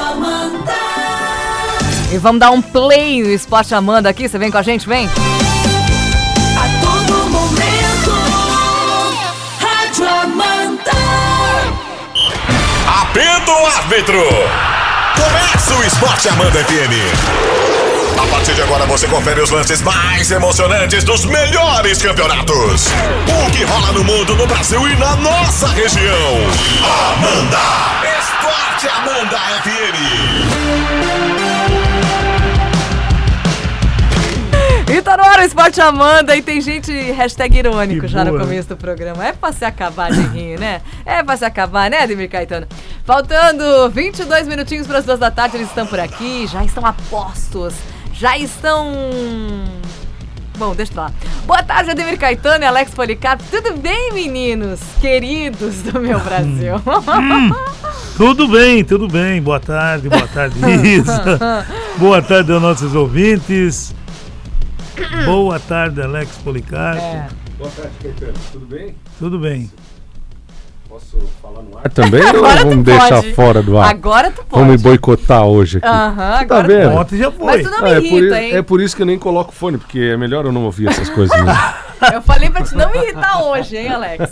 Amanda. E vamos dar um play no Esporte Amanda aqui. Você vem com a gente? Vem. A todo momento. Rádio Amanda. Apito o árbitro! Começa o Esporte Amanda FM. A partir de agora você confere os lances mais emocionantes dos melhores campeonatos. O que rola no mundo, no Brasil e na nossa região. Amanda! Esporte Amanda FM. E tá no ar o Esporte Amanda e tem gente hashtag irônico Que já no começo do programa. É pra se acabar de rir, né? É pra se acabar, né, Ademir Caetano? Faltando 22 minutinhos para as duas da tarde, eles estão por aqui, já estão a postos, já estão... Bom, deixa eu lá. Boa tarde, Ademir Caetano e Alex Policarpo. Tudo bem, meninos? Queridos do meu Brasil. Tudo bem, tudo bem. Boa tarde, boa tarde, Isa. boa tarde aos nossos ouvintes. Boa tarde, Alex Policarpo. É. Boa tarde, Caetano. Tudo bem? Tudo bem. Posso falar no ar também Agora ou vamos deixar pode. fora do ar? Agora tu pode. Vamos me boicotar hoje aqui. Aham, Você tá agora tu vendo? Ontem já foi. Mas tu não me Ah, é, por, irrita, hein? é por isso que eu nem coloco fone, porque é melhor eu não ouvir essas coisas. mesmo. Eu falei pra te não me irritar hoje, hein, Alex?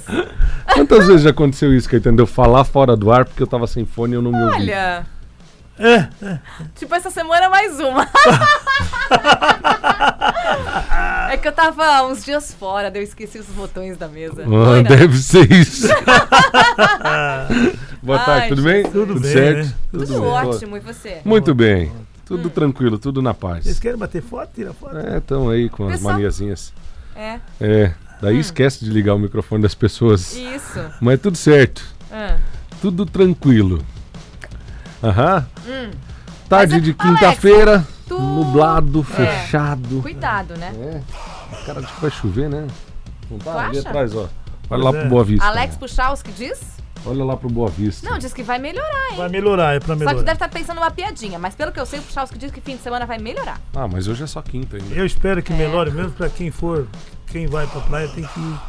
Quantas vezes já aconteceu isso, Caetano? De eu falar fora do ar porque eu tava sem fone e eu não me ouvi. Olha, É, tipo essa semana mais uma. é que eu tava uns dias fora, daí eu esqueci os botões da mesa. Ah, deve ser isso. Boa tarde, Ai, tudo bem? Tudo bem, certo? né? Tudo, bem. ótimo, e você? Muito bem. Tudo tranquilo, tudo na vocês paz. querem bater foto? Tira foto. É, estão aí com as maniazinhas. É, É, daí esquece de ligar o microfone das pessoas. isso. Mas tudo certo. Ah. Tudo tranquilo. Aham. Tarde Mas, de Alex, quinta-feira, nublado, É. fechado. Cuidado, né? É. Cara, acho que vai chover, né? Não tá? Tu Ali acha? atrás, ó. Olha Pois lá é. pro Boa Vista. Alex Puchalski diz? Olha lá pro Boa Vista. Não, diz que vai melhorar, hein? Vai melhorar, é pra Só que melhorar. deve estar pensando numa piadinha, mas pelo que eu sei, o Puchalski diz que fim de semana vai melhorar. Ah, mas hoje é só quinta ainda. Eu espero que É. melhore mesmo pra quem for, quem vai pra praia tem que ir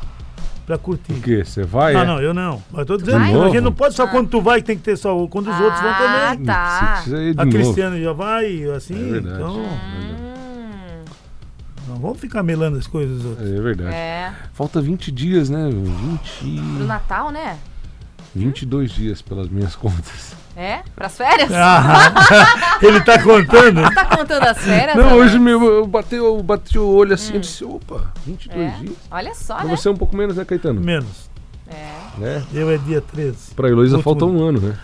pra curtir. O quê? Você vai? Não, é? não, eu não. Mas tô dizendo, vai? a gente não pode só quando tu vai que tem que ter só o- quando os outros vão Ah, também. tá. Ir de A novo. Cristiane já vai, assim, É verdade. então Hum, não vamos ficar melando as coisas dos outros. É verdade. é. Falta 20 dias, né? Pro 20... Natal, né? 22 dias pelas minhas contas. É? Pras férias? Ah, ele tá contando? Tá contando as férias? Não, Alex? hoje meu, eu bati, eu bati o olho assim e disse, opa, 22 É. dias. Olha só, Pra né? você é um pouco menos, né, Caetano? Menos. É. Né? Eu é dia 13. Pra Heloísa falta um ano, né?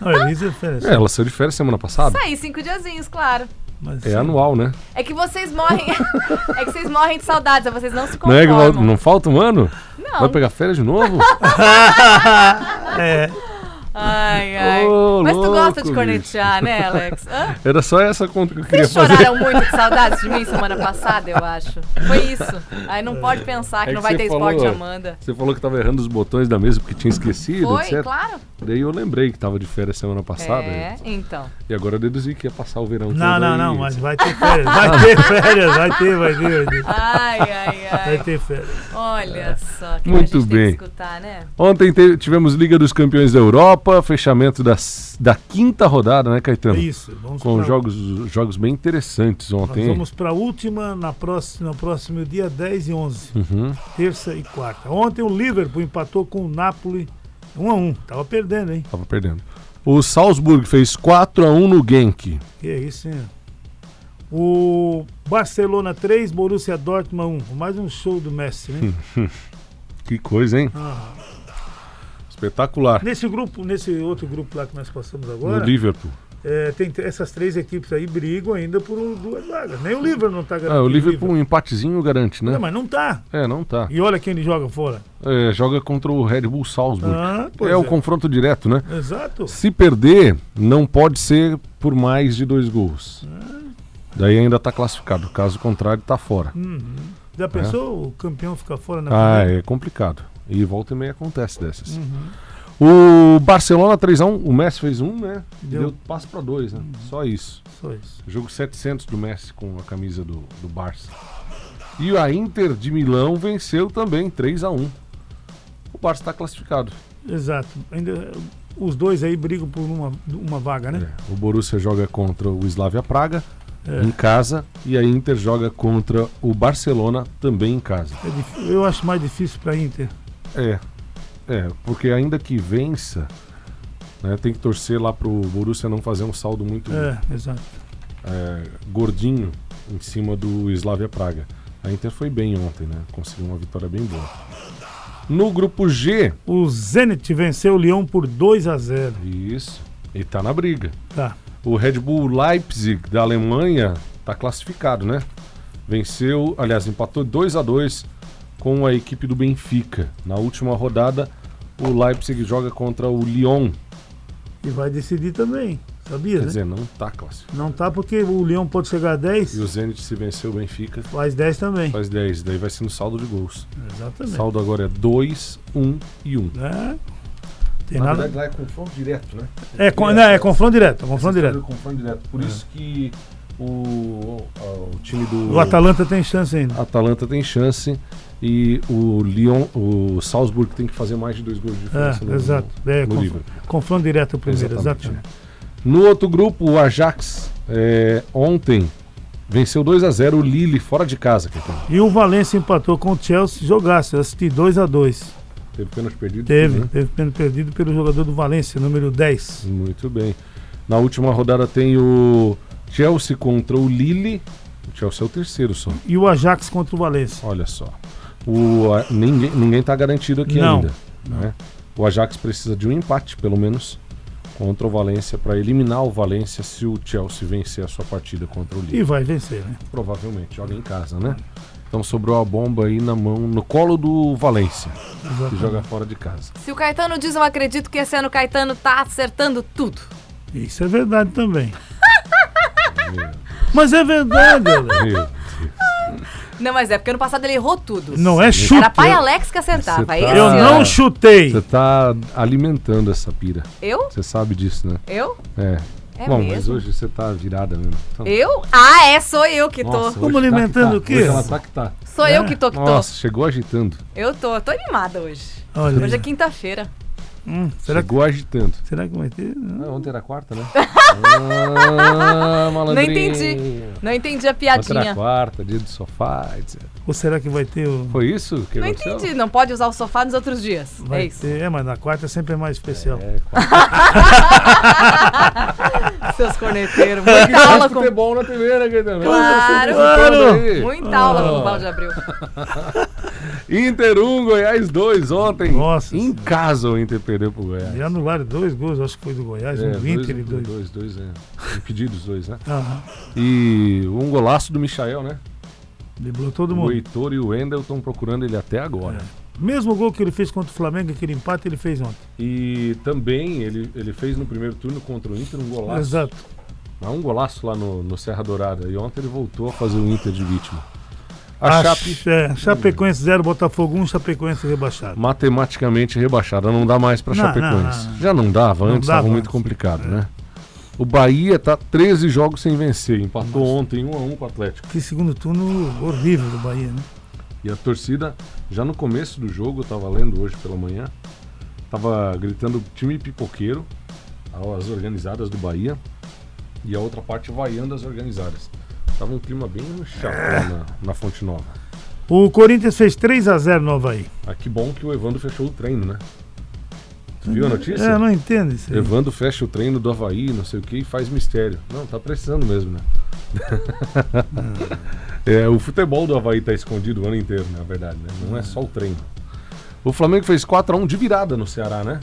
Não, Elisa é férias. É, ela saiu de férias semana passada. Saí cinco diazinhos, claro. Mas, É sim. anual, né? É que vocês morrem. é que vocês morrem de saudades, vocês não se Não, é que conformam. não falta um ano? Não. Vai pegar férias de novo? É, Ai, ai. Ô, Mas tu gosta de louco, cornetear, né, Alex? Hã? Era só essa conta que eu queria Vocês fazer. choraram muito de saudades de mim semana passada, eu acho. Foi isso. Aí não pode pensar que É não que vai você ter falou- esporte Amanda. Você falou que tava errando os botões da mesa porque tinha esquecido, Foi, etc. claro. Daí eu lembrei que tava de férias semana passada. É, então. E agora eu deduzi que ia passar o verão não, não, aí. não, mas vai ter férias. Vai ter férias, vai ter, vai ter, vai ter. Ai, ai, Vai ai. ter férias. Olha só, que Muito a gente bem. tem que escutar, né? Ontem te- tivemos Liga dos Campeões da Europa, fechamento das, da quinta rodada, né, Caetano? É isso. Vamos Com pra- jogos, jogos bem interessantes Nós ontem. vamos para a última na próxima, no próximo dia 10 e 11, Uhum. terça e quarta. Ontem o Liverpool empatou com o Napoli 1 a 1. Tava perdendo, hein? Tava perdendo. O Salzburg fez 4 a 1 no Genk. Que é isso, hein? O Barcelona 3, Borussia Dortmund 1. Mais um show do Messi, né? Que coisa, hein? Ah. Espetacular. Nesse grupo, nesse outro grupo lá que nós passamos No agora, Liverpool. é, tem essas três equipes aí brigam ainda por duas vagas. Nem o Liverpool não tá Ah, garantido. o Liverpool um empatezinho garante, né? Não, mas não tá. É, não tá. E olha quem ele joga fora. É, joga contra o Red Bull Salzburg. Ah, pois é o confronto direto, né? Exato. Se perder, não pode ser por mais de dois gols. Daí ainda tá classificado. Caso contrário, tá fora. Uhum. Já pensou o campeão ficar fora na Ah, primeira? é complicado. E volta e meia acontece dessas. Uhum. O Barcelona 3x1, o Messi fez um, né? Deu. Deu, passo pra dois, né? Só isso. Só isso. Jogo 700 do Messi com a camisa do, do Barça. E a Inter de Milão venceu também 3x1. O Barça está classificado. Exato. Ainda os dois aí brigam por uma, uma vaga, né? É, O Borussia joga contra o Slavia Praga É. em casa e a Inter joga contra o Barcelona também em casa. É eu acho mais difícil pra Inter. É, é, porque ainda que vença, né, tem que torcer lá pro Borussia não fazer um saldo muito É, é, gordinho em cima do Slavia Praga. A Inter foi bem ontem, né? Conseguiu uma vitória bem boa. No grupo G, O Zenit venceu o Lyon por 2 a 0 isso, e tá na briga. Tá. O Red Bull Leipzig da Alemanha tá classificado, né? Venceu, aliás, empatou 2 a 2 com a equipe do Benfica. Na última rodada, o Leipzig joga contra o Lyon. E vai decidir também. Sabia, Quer né? dizer, não tá classificado. Não tá porque o Lyon pode chegar a E 10, o Zenit, se vencer o Benfica, faz 10 também. faz 10. Daí vai ser no saldo de gols. Exatamente. Saldo agora é 2, 1 e 1. É. Tem Na nada. verdade, lá é confronto direto, né? É, com, não, é confronto direto, é confronto direto. Confronto direto. Por isso que o, o, o time do O Atalanta tem chance ainda. Atalanta tem chance e o Lyon, o Salzburg tem que fazer mais de dois gols de diferença É, no, exato. É, no conf- livro. confronto direto o primeiro, Exatamente. exatamente. No outro grupo, o Ajax é, ontem venceu 2 a 0 o Lille fora de casa. E o Valência empatou com o Chelsea, jogasse, assisti 2 a 2 Teve pênalti perdido. Teve, né? teve pênalti perdido pelo jogador do Valência, número 10. Muito bem. Na última rodada tem o Chelsea contra o Lille. O Chelsea é o terceiro só. E o Ajax contra o Valência. Olha só. O, a- ninguém, ninguém tá garantido aqui Não, ainda. né? O Ajax precisa de um empate, pelo menos, contra o Valência, para eliminar o Valência se o Chelsea vencer a sua partida contra o Lille. E vai vencer, né? Provavelmente, joga em casa, né? Então sobrou a bomba aí na mão, no colo do Valência, que Exatamente. joga fora de casa. Se o Caetano diz, eu acredito que esse ano o Caetano tá acertando tudo. Isso é verdade também. Mas é verdade, Alex. Não, mas é porque ano passado ele errou tudo. Não é chute. Era pai Alex que acertava. Você tá- Eu não chutei. Você tá alimentando essa pira. Eu? Você sabe disso, né? Eu? É. É Bom, mas mesmo? hoje você tá virada mesmo. Então, Eu? Ah, é, sou eu que tô. Nossa, Como tá que alimentando tá. o quê? Hoje ela tá que tá. Sou É? eu que tô que tô. Nossa, chegou agitando. Eu tô, tô animada hoje. Olha, Hoje é quinta-feira. Hum, será, que, chegou agitando. será que vai ter? Ah, ontem era quarta, né? ah, Não entendi. Não entendi a Ontem era piadinha. quarta, dia do sofá, etc. Ou será que vai ter o. Foi isso que Não aconteceu? entendi. Não pode usar o sofá nos outros dias. Vai é isso. ter, é, mas na quarta sempre é mais especial. É, quarta. Seus corneteiros. Muita aula com. futebol na né, Caetano? Claro. Claro. Muita aula com Ah. o Valde Abril. Inter 1, Goiás 2 ontem. Nossa Em casa o Inter perdeu pro Goiás. E anularam dois gols, acho que foi do Goiás, um do Inter e dois. dois, dois, é. Impedidos dois, né? Aham. E um golaço do Michael, né? Driblou todo O mundo. Heitor e o Wendel estão procurando ele até agora. Mesmo gol que ele fez contra o Flamengo, aquele empate, ele fez ontem. E também ele, ele fez no primeiro turno contra o Inter um golaço. Exato. Mas um golaço lá no, no Serra Dourada. E ontem ele voltou a fazer o Inter de vítima. A, Chape É, Chapecoense 0, Botafogo 1, Chapecoense rebaixado. matematicamente rebaixada. Não dá mais Não, Chapecoense. não, não. Já não dava, Não antes estava muito antes. complicado, né? O Bahia tá 13 jogos sem vencer. Empatou ontem 1 a 1 com o Atlético. Que segundo turno horrível do Bahia, né? E a torcida, já no começo do jogo, eu tava lendo hoje pela manhã, tava gritando time pipoqueiro, as organizadas do Bahia, e a outra parte vaiando as organizadas. Tava um clima bem chato lá na, na Fonte Nova. O Corinthians fez 3 a 0 no Havaí. Ah, que bom que o Evandro fechou o treino, né? Tu viu a notícia? É, eu não entendo isso aí. Evandro fecha o treino do Havaí, não sei o que, e faz mistério. Não, tá precisando mesmo, né? é, o futebol do Havaí tá escondido o ano inteiro, na verdade, né? Não é só o treino. O Flamengo fez 4x1 de virada no Ceará, né?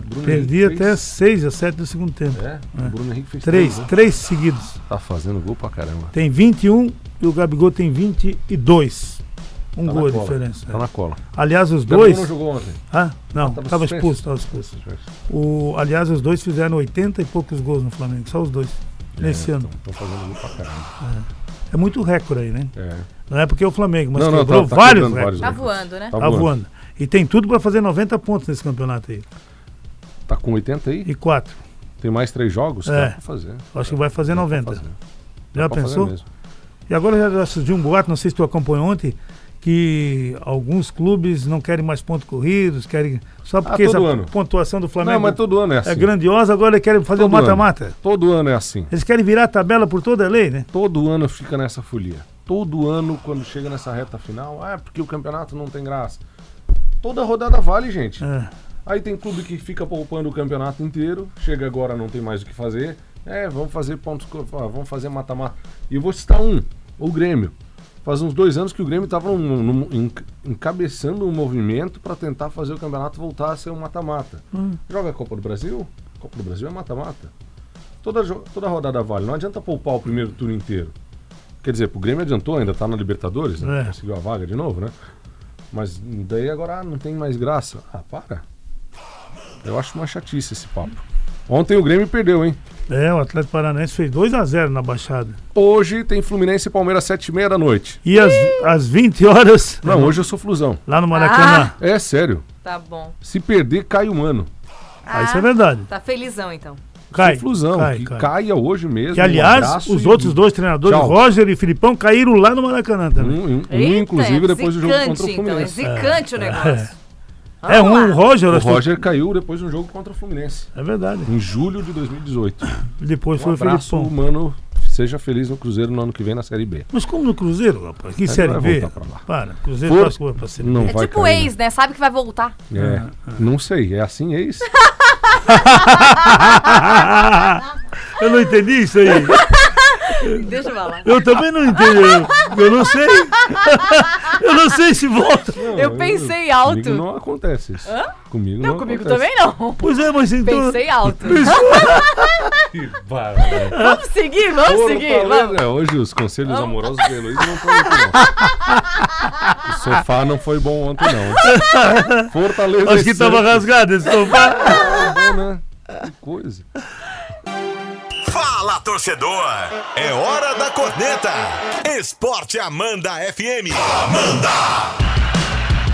Bruno Perdi Henrique até fez. 6 a 7 do segundo tempo. É, o Bruno Henrique fez Três, né? três seguidos. Tá fazendo gol pra caramba. Tem 21 e o Gabigol tem 22. Um Tá gol a diferença. Tá na cola. Aliás, os O Gabigol dois. não jogou ontem. Ah, não, tava tava expulso, tava expulso. O, aliás, os dois fizeram 80 e poucos gols no Flamengo, só os dois. Nesse ano. Estão fazendo gol pra caramba. É muito recorde aí, né? É. Não é porque é o Flamengo, mas Não, não, quebrou tá- tá vários quebrando recordes. Tá voando, né? Tá Tá voando. voando. E tem tudo pra fazer 90 pontos nesse campeonato aí. Tá com 80 aí? E 4. Tem mais três jogos? É. Dá pra fazer. Acho que vai fazer Dá pra 90. fazer. Já pensou? E agora já surgiu um boato, não sei se tu acompanhou ontem, que alguns clubes não querem mais pontos corridos, querem. Só porque todo essa ano. pontuação do Flamengo Não, mas todo ano é assim. é grandiosa, agora eles querem fazer o ano. mata-mata. Todo ano é assim. Eles querem virar a tabela por toda a lei, né? Todo ano fica nessa folia. Todo ano, quando chega nessa reta final, ah, é porque o campeonato não tem graça. Toda rodada vale, gente. É. Aí tem clube que fica poupando o campeonato inteiro, chega agora não tem mais o que fazer. É, vamos fazer pontos, ah, vamos fazer mata-mata. E eu vou citar um, o Grêmio. Faz uns dois anos que o Grêmio estava encabeçando um movimento para tentar fazer o campeonato voltar a ser um mata-mata. Joga a Copa do Brasil? Copa do Brasil é mata-mata. Toda, toda rodada vale. Não adianta poupar o primeiro turno inteiro. Quer dizer, pro Grêmio adiantou, ainda tá na Libertadores, né? É. Conseguiu a vaga de novo, né? Mas daí agora ah, não tem mais graça. Ah, para. Eu acho uma chatice esse papo. Ontem o Grêmio perdeu, hein? É, o Atlético Paranaense fez 2 a 0 na Baixada. Hoje tem Fluminense e Palmeiras 7h30 da noite. E às, às 20 horas, Não, hoje eu sou flusão. lá no Maracanã. É sério. Tá bom. Se perder, cai o mano. Ah, isso é verdade. Tá felizão, então. Cai. sou flusão. cai, que cai. caia hoje mesmo. Que, um aliás, abraço os e- outros dois treinadores, Tchau. Roger e Filipão, caíram lá no Maracanã também. Um, um- um, Eita, inclusive, é depois do jogo contra o zicante, então. É Fluminense. zicante o negócio. é Vamos um, lá. o Roger, O acho que- Roger caiu depois do jogo contra o Fluminense. É verdade. Em julho de 2018. Depois Um foi o abraço, Filipão. mano. Seja feliz no Cruzeiro no ano que vem na Série B. Mas como no Cruzeiro, rapaz? Que Ele Série vai B? voltar pra lá. Para, Cruzeiro faz coisa pra Série B. Não É vai tipo cair, ex, né? Sabe que vai voltar. né? É, não sei, é assim ex? Eu não entendi isso aí. Deixa eu falar. Eu também não entendi. Eu, eu não sei. Eu não sei se volta. Eu pensei alto. Comigo não acontece isso. Comigo não, Não, comigo acontece. também não. Pois é, mas então. Pensei alto. Que bárbaro. Vamos seguir, vamos seguir. Vamos. É, hoje os conselhos amorosos da Heloísa não aqui, não. O sofá não foi bom ontem, não. Fortaleza. Acho que e tava Santos. rasgado esse sofá. Bom, né? Que coisa. Fala, torcedor! É hora da corneta! Esporte Amanda FM. Amanda!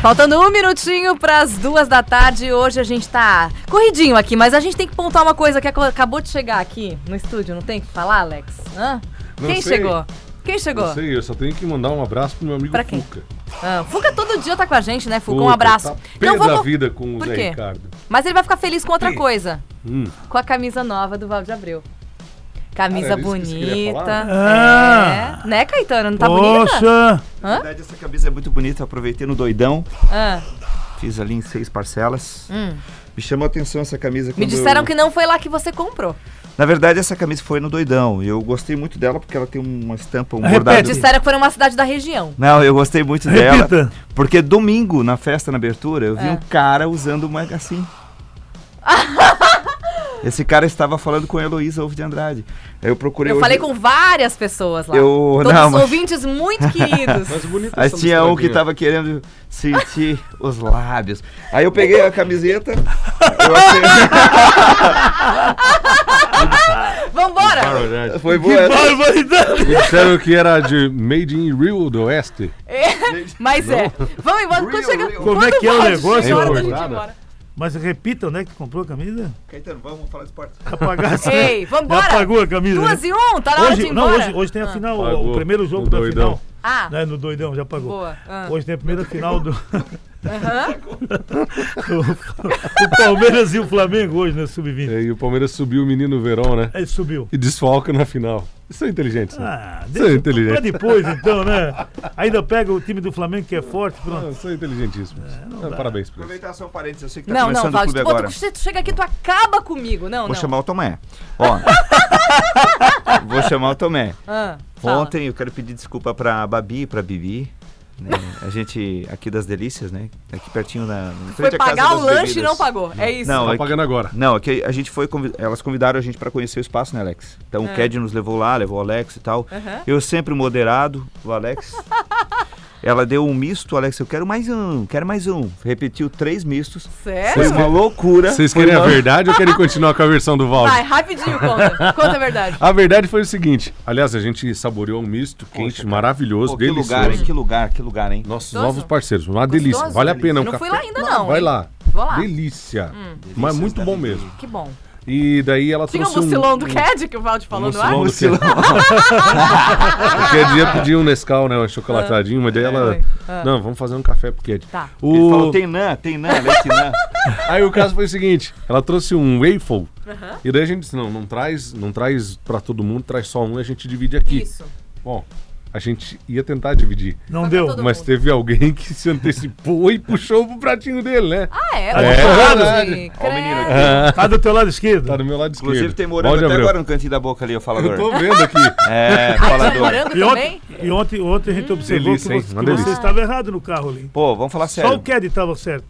Faltando um minutinho para as duas da tarde. Hoje a gente tá corridinho aqui, mas a gente tem que pontuar uma coisa que ac- acabou de chegar aqui no estúdio. Não tem que falar, Alex? Hã? Não Quem sei. chegou? Quem chegou? Não sei, eu só tenho que mandar um abraço pro meu amigo Pra quem? Fuca. Ah, Fuca todo dia tá com a gente, né, Fuca? Um Puta, abraço. Tá pé da vida com o Por Zé quê? Ricardo. Mas ele vai ficar feliz com outra coisa. Hum. Com a camisa nova do Valde Abreu. Camisa Cara, bonita. É. Né, Caetano? Não tá bonita? Poxa. Na verdade, essa camisa é muito bonita. Aproveitei no doidão, Ah, fiz ali em seis parcelas. hum. Me chamou a atenção essa camisa. Me disseram eu- que não foi lá que você comprou. Na verdade, essa camisa foi no doidão. Eu gostei muito dela porque ela tem uma estampa, um Repete. bordado. Disseram que foi numa cidade da região. Não, eu gostei muito dela. Repita. Porque domingo, na festa na abertura, eu vi É. um cara usando uma assim. Esse cara estava falando com a Heloísa Ovo de Andrade. Aí eu procurei. Eu hoje- falei com várias pessoas lá. Eu- Todos não, os mas- ouvintes muito queridos. Mas bonita Aí essa tinha um que listradinha. tava querendo sentir os lábios. Aí eu peguei a camiseta. eu achei- Vambora! Barbaridade. Foi boa essa. Barbaridade. Disseram que era de Made in Rio do Oeste. É, mas é. Vamos embora. Quando chega. Como é quando que é o negócio, chega, hora Mas repita, onde é que tu comprou a camisa? Caetano, vamos falar de esporte. Apagar Ei, vambora. Já apagou a camisa. Duas né? e um, tá na hora de ir Hoje, não, hoje, hoje tem a Ah. final, o- Apagou. o primeiro jogo No da doidão. final. Ah, Né, no doidão, já apagou. boa. Ah. Hoje tem a primeira final do. Aham. o Palmeiras e o Flamengo hoje, né? Sub-20. E aí o Palmeiras subiu o menino Verão, né? Aí subiu. E desfalca na final. Isso é inteligente. né? Ah, Isso é deixa inteligente. pra depois então, né? Ainda pega o time do Flamengo que é forte, pronto. Ah, são inteligentíssimos. Ah, parabéis por isso. Aproveitar só um parênteses, eu sei que tá Não, não, começando o Valde. clube Pô, agora. tu chega aqui, tu acaba comigo. Não, Vou não. chamar o Tomé. Ó. Vou chamar o Tomé. Ah. Ontem eu quero pedir desculpa pra Babi e pra Bibi. Né? A gente aqui das delícias, né? Aqui pertinho na. em Foi pagar o lanche e bebidas. não pagou. É isso. Não, Tá é que- pagando agora. Não, é que a gente foi, convi- elas convidaram a gente pra conhecer o espaço, né, Alex? Então o Ked nos levou lá, levou o Alex e tal. Aham. Eu sempre moderado, o Alex. Ela deu um misto, Alex, eu quero mais um, quero mais um. Repetiu três mistos. Foi Sério? uma loucura. Vocês Foi querem a uma- verdade ou querem continuar com a versão do Valde? Vai, rapidinho, conta. Conta a verdade. A verdade foi o seguinte. Aliás, a gente saboreou um misto quente, cara. maravilhoso, Pô, que delicioso. lugar, hein? Que lugar, que lugar, hein? Nossos Gostoso? novos parceiros, uma delícia. Gostoso? Vale a pena. Eu um não café. fui lá ainda não, Vai hein? lá. Vou lá. Delícia. Hum. Mas muito da bom mesmo. Que bom. E daí ela Tinha o trouxe mucilão um, do um- Cad que o Valde falou no ar? mucilão do Qualquer dia pedir um Nescau, né? Um chocolatadinho, mas daí ela Ai. Não, vamos fazer um café pro Ked. Tá. O... Ele falou, tem nã, tem nã, leite nã. Aí o caso foi o seguinte, ela trouxe um waffle, e daí a gente disse, não, não traz, não traz pra todo mundo, traz só um e a gente divide aqui. Isso. Bom, a gente ia tentar dividir, Não pra deu. mas mundo. teve alguém que se antecipou e puxou pro pratinho dele, né? Ah, é? É Ó verdade. o menino aqui. Tá do teu lado esquerdo. tá do meu lado esquerdo. Inclusive tem morango até agora no cantinho da boca ali, o Eu falador. tô vendo aqui. É, Ah, tá falador. E também? ontem, e ontem, ontem a gente observou delícia, que, você, que você estava errado no carro ali. Pô, vamos falar Só o sério. Ked estava certo.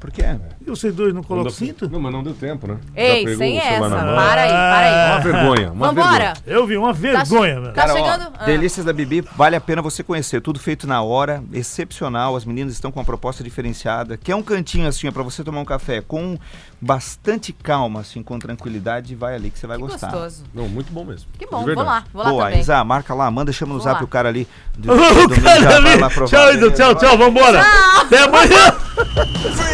Por quê? E vocês dois não Não, colocam deu- cinto? não, mas não deu tempo, né? Já Ei, pegou sem o essa. na mão. Para aí, para aí. Uma vergonha, uma Vambora. vergonha. Eu vi uma vergonha, velho. Tá Cara, ó, chegando- ah. Delícias da Bibi, vale a pena você conhecer. Tudo feito na hora, excepcional. As meninas estão com uma proposta diferenciada. Quer um cantinho assim, ó, pra você tomar um café com bastante calma, assim, com tranquilidade, vai ali que você vai Que gostar. gostoso. Não, muito bom mesmo. Que De bom, vou verdade. lá, vou lá Boa, também. Isa, marca lá, manda, chama no Vou zap lá. o cara ali. Do, O já cara vai ali. lá provar. Tchau, Edu, tchau, tchau, vambora. Até amanhã.